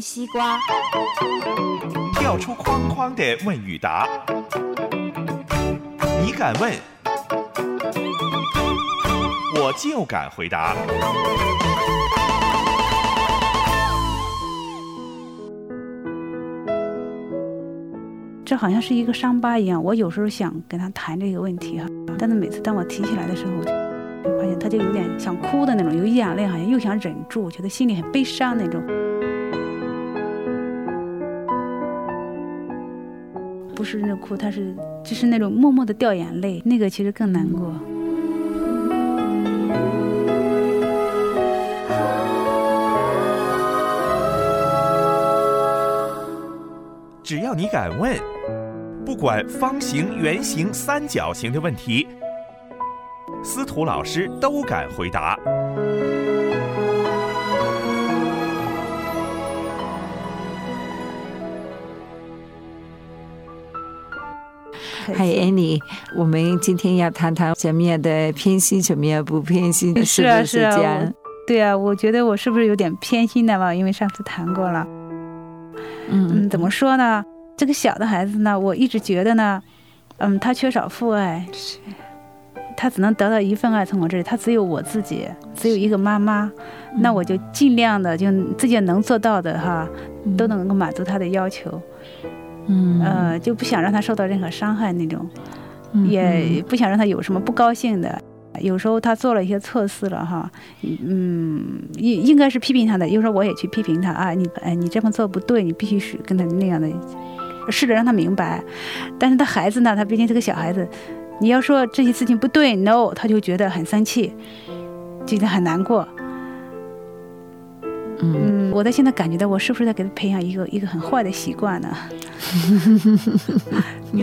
西瓜，跳出框框的问与答，你敢问，我就敢回答。这好像是一个伤疤一样，我有时候想跟他谈这个问题哈，但是每次当我提起来的时候，我就发现他就有点想哭的那种，有一两泪，好像又想忍住，觉得心里很悲伤那种。是那哭，他是就是那种默默的掉眼泪，那个其实更难过。只要你敢问，不管方形、圆形、三角形的问题，司徒老师都敢回答。嗨，Annie，我们今天要谈谈什么样的偏心，什么样不偏心，是啊，不是这样？对啊，我觉得我是不是有点偏心的嘛？因为上次谈过了。嗯，怎么说呢？这个小的孩子呢，我一直觉得呢，嗯，他缺少父爱，他只能得到一份爱从我这里，他只有我自己，只有一个妈妈，那我就尽量的就自己能做到的哈，都能够满足他的要求，嗯，呃，就不想让他受到任何伤害那种，也不想让他有什么不高兴的。有时候他做了一些错事了哈，嗯，应应该是批评他的。有时候我也去批评他啊，你哎，你这么做不对，你必须是跟他那样的，试着让他明白。但是他孩子呢，他毕竟是个小孩子，你要说这些事情不对，no，他就觉得很生气，觉得很难过。嗯，我在现在感觉到，我是不是在给他培养一个一个很坏的习惯呢？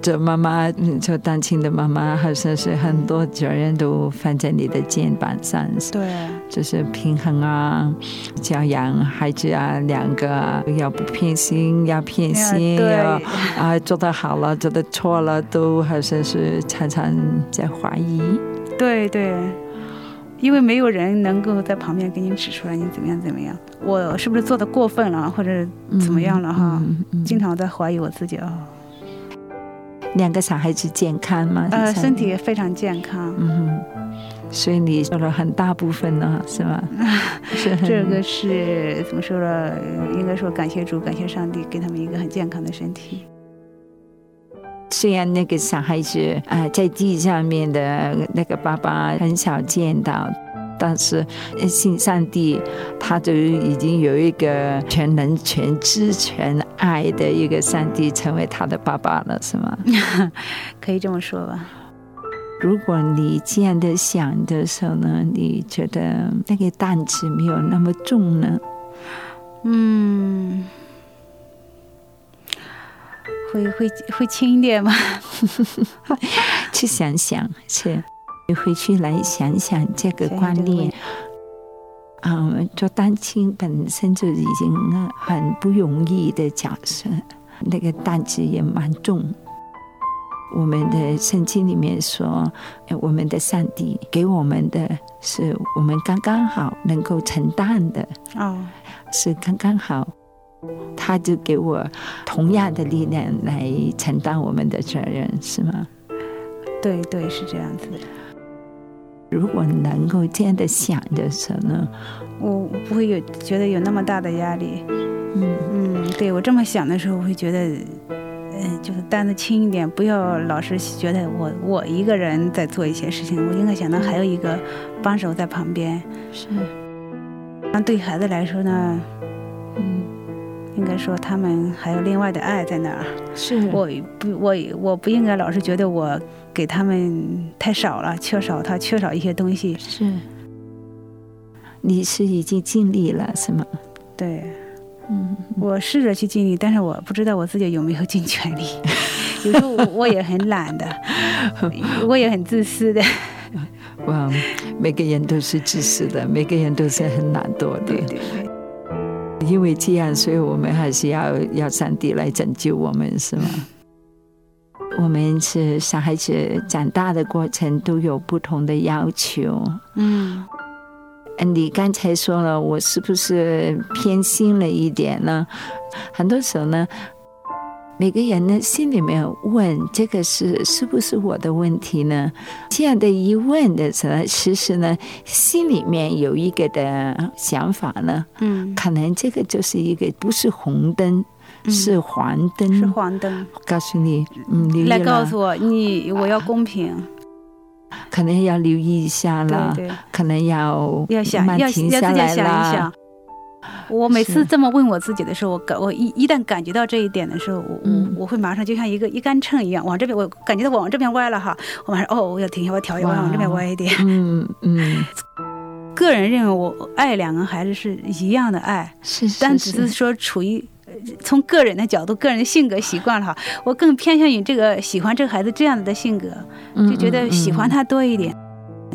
这妈妈，就单亲的妈妈，好像是很多责任都放在你的肩膀上。对，就是平衡啊，教养孩子啊，两个要不偏心，要偏心，要啊，做的好了，做的错了，都好像是常常在怀疑。对对。因为没有人能够在旁边给你指出来你怎么样怎么样，我是不是做的过分了或者怎么样了哈？经常在怀疑我自己啊。两个小孩子健康吗？呃，身体非常健康。嗯，所以你做了很大部分呢，是吧？是这个是怎么说呢？应该说感谢主，感谢上帝，给他们一个很健康的身体。虽然那个小孩子啊，在地上面的那个爸爸很少见到，但是信上帝，他就已经有一个全能、全知、全爱的一个上帝成为他的爸爸了，是吗？可以这么说吧。如果你这样的想的时候呢，你觉得那个担子没有那么重呢？嗯。会会会轻一点吗？去想想，去你回去来想想这个观念。嗯，做单亲本身就已经很不容易的角色，那个担子也蛮重。我们的圣经里面说，我们的上帝给我们的是我们刚刚好能够承担的，哦，是刚刚好。他就给我同样的力量来承担我们的责任，是吗？对对，是这样子的。如果能够这样的想的时候呢，我不会有觉得有那么大的压力。嗯嗯，对我这么想的时候，我会觉得，嗯，就是担子轻一点，不要老是觉得我我一个人在做一些事情，我应该想到还有一个帮手在旁边。是。那对孩子来说呢，嗯。应该说他们还有另外的爱在那儿。是我不，我我不应该老是觉得我给他们太少了，缺少他缺少一些东西。是，你是已经尽力了，是吗？对，嗯，我试着去尽力，但是我不知道我自己有没有尽全力。有时候我我也很懒的，我也很自私的。哇，每个人都是自私的，每个人都是很懒惰的。对对对，因为这样，所以我们还是要要上帝来拯救我们，是吗？我们是小孩子长大的过程都有不同的要求。嗯，嗯，你刚才说了，我是不是偏心了一点呢？很多时候呢，每个人呢心里面问这个是是不是我的问题呢？这样的一问的时候，其实呢心里面有一个的想法呢，嗯，可能这个就是一个不是红灯，是黄灯，是黄灯，告诉你，嗯，留意来告诉我你我要公平，可能要留意一下了，对对，可能要要想慢要停下来要自己想一啦想。我每次这么问我自己的时候，我感我一一旦感觉到这一点的时候，我嗯。我我会马上就像一个一杆秤一样往这边，我感觉到我往这边歪了哈，我马上哦，我要停一下，我要调一下，我往这边歪一点。嗯嗯，个人认为我爱两个孩子是一样的爱，是是但只是说处于呃从个人的角度、个人的性格习惯了哈，我更偏向于这个喜欢这个孩子这样子的性格，就觉得喜欢他多一点。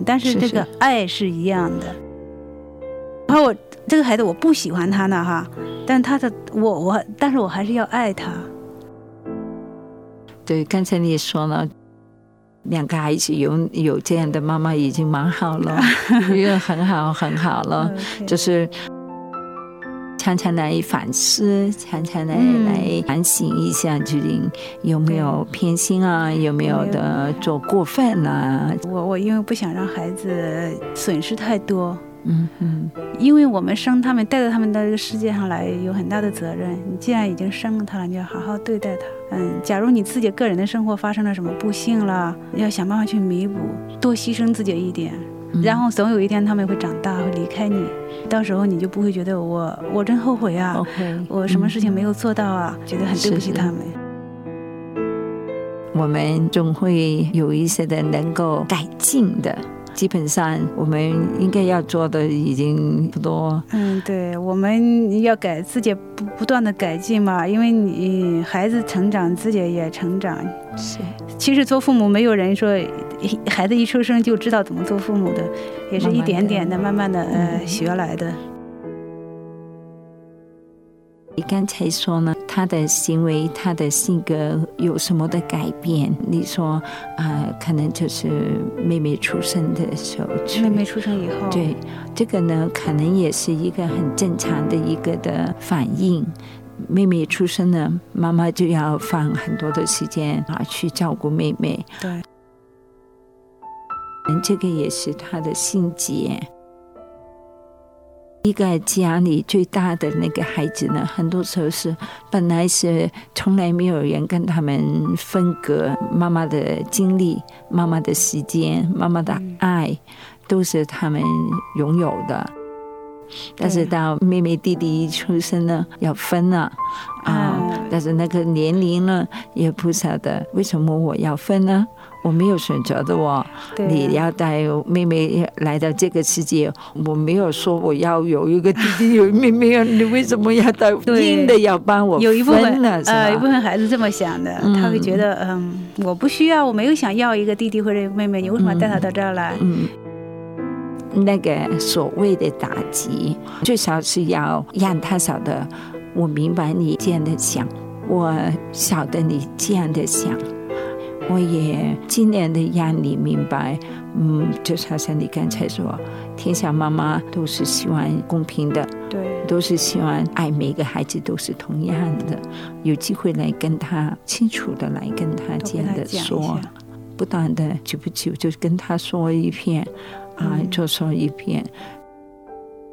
但是。这个爱是一样的。然后我这个孩子我不喜欢他呢哈，但他的我我，但是我还是要爱他。对，刚才你也说了。两个孩子有有这样的妈妈已经蛮好了，因为很好很好了就是常常来反思，常常来、嗯来反省一下，究竟有没有偏心啊，有没有的做过分啊？我我因为不想让孩子损失太多，嗯嗯，因为我们生他们带到他们到这个世界上来有很大的责任。你既然已经生了他了，你要好好对待他。嗯，假如你自己个人的生活发生了什么不幸了，要想办法去弥补，多牺牲自己一点。嗯然后总有一天他们会长大，会离开你，到时候你就不会觉得我我真后悔啊我什么事情嗯没有做到啊，觉得很对不起是是他们。我们总会有一些的能够改进的。基本上，我们应该要做的已经不多。嗯，对，我们要改自己不不断的改进嘛，因为你孩子成长，自己也成长。是，其实做父母没有人说孩子一出生就知道怎么做父母的，也是一点点的、慢慢的呃嗯学来的。你刚才说呢，他的行为、他的性格有什么的改变？你说，啊，可能就是妹妹出生的时候，妹妹出生以后，对这个呢，可能也是一个很正常的一个的反应。妹妹出生呢，妈妈就要放很多的时间啊去照顾妹妹，对，嗯，这个也是他的心结。一个家里最大的那个孩子呢，很多时候是本来是从来没有人跟他们分隔妈妈的精力、妈妈的时间、妈妈的爱，都是他们拥有的。但是到妹妹弟弟一出生呢，要分了啊、嗯但是那个年龄呢，也不晓得为什么我要分呢？我没有选择的哦。对你要带妹妹来到这个世界，我没有说我要有一个弟弟有妹妹啊，你为什么要带？对硬的要帮我有一部分分了，是呃，一部？分孩子这么想的，他会觉得嗯，我不需要，我没有想要一个弟弟或者妹妹，你为什么要带他到这儿来？嗯。那个所谓的打击，最少是要让他晓得，我明白你这样的想，我晓得你这样的想，我也尽量的让你明白，嗯，就好像你刚才说，天下妈妈都是希望公平的，对，都是希望爱每个孩子都是同样的，有机会来跟他清楚的来跟他这样的说，不断的久不久就跟他说一遍，啊，嗯。就说一遍。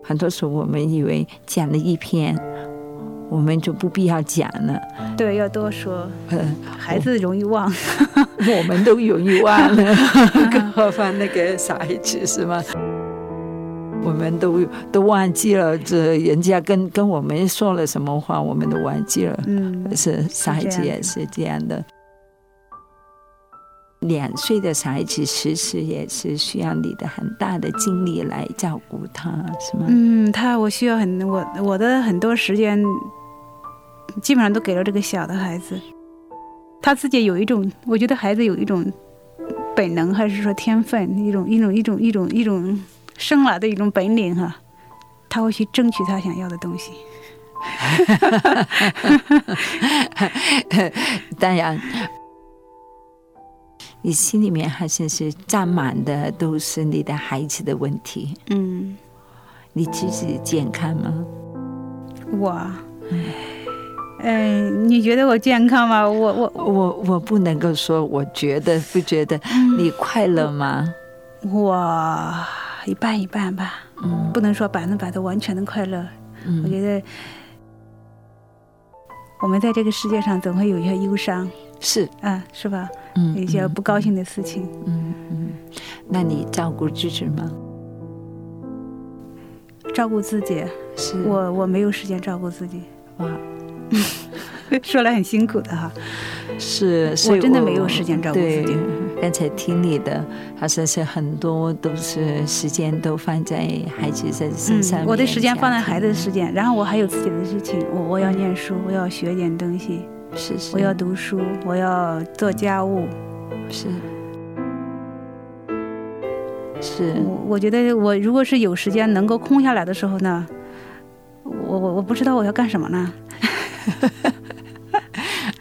很多时候我们以为讲了一篇，我们就不必要讲了，对，要多说，嗯，孩子容易忘。我们都容易忘了，更何况那个小孩子是吗？我们都都忘记了这人家跟跟我们说了什么话，我们都忘记了。嗯，是小孩子也是这样的。两岁的小孩子其实也是需要你的很大的精力来照顾他，是吗？嗯，他我需要很我我的很多时间，基本上都给了这个小的孩子。他自己有一种，我觉得孩子有一种本能，还是说天分，一种一种一种一种一种生来的一种本领哈，他会去争取他想要的东西。当然。你心里面好像是占满的都是你的孩子的问题。嗯，你自己健康吗？我，嗯，你觉得我健康吗？我我我我不能够说，我觉得不觉得你快乐吗？我一半一半吧，嗯，不能说百分百的完全的快乐。嗯，我觉得我们在这个世界上总会有一些忧伤。是啊，是吧？嗯，一些不高兴的事情。嗯嗯，那你照顾自己吗？照顾自己，是我我没有时间照顾自己。哇，说来很辛苦的哈。是，我真的没有时间照顾自己。刚才听你的，好像是很多都是时间都放在孩子身身上。我的时间放在孩子的时间，然后我还有自己的事情，我我要念书，我要学点东西。是是，我要读书，我要做家务，是是。我我觉得，我如果是有时间能够空下来的时候呢，我我我不知道我要干什么呢。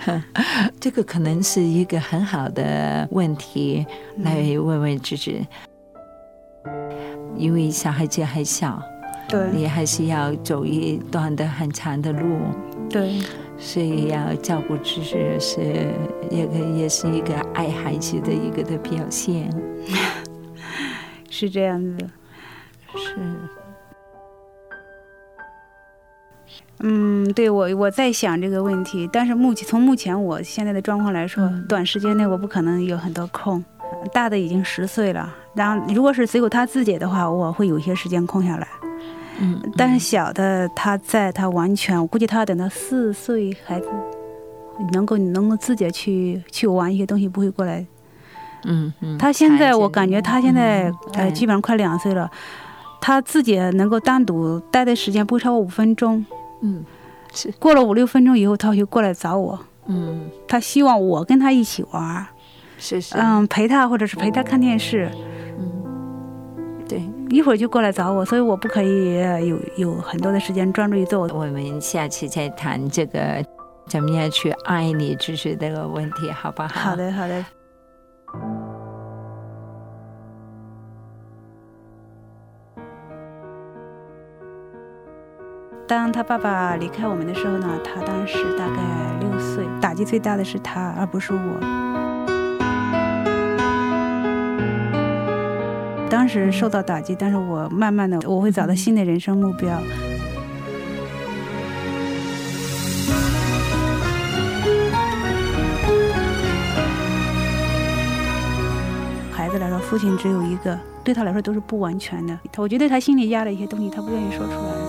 这个可能是一个很好的问题，来问问自己，因为小孩子还小，对，你还是要走一段的很长的路，对。所以要照顾芝芝是一个，也是一个爱孩子的一个的表现，是这样子，是。嗯，对我我在想这个问题，但是目前从目前我现在的状况来说，短时间内我不可能有很多空。大的已经十岁了，然后如果是只有他自己的话，我会有一些时间空下来。嗯，但是小的他在他完全，我估计他要等到四岁孩子能够能够自己去去玩一些东西，不会过来。嗯嗯。他现在我感觉他现在呃基本上快两岁了，他自己能够单独待的时间不超过五分钟。嗯，是。过了五六分钟以后，他就过来找我。嗯。他希望我跟他一起玩。是是。嗯，陪他或者是陪他看电视。嗯对，一会儿就过来找我，所以我不可以有有很多的时间专注于做。我们下期再谈这个怎么样去爱你知识这个问题，好不好？好的，好的。当他爸爸离开我们的时候呢，他当时大概六岁，打击最大的是他，而不是我。当时受到打击，但是我慢慢的我会找到新的人生目标。孩子来说，父亲只有一个，对他来说都是不完全的。他我觉得他心里压了一些东西，他不愿意说出来。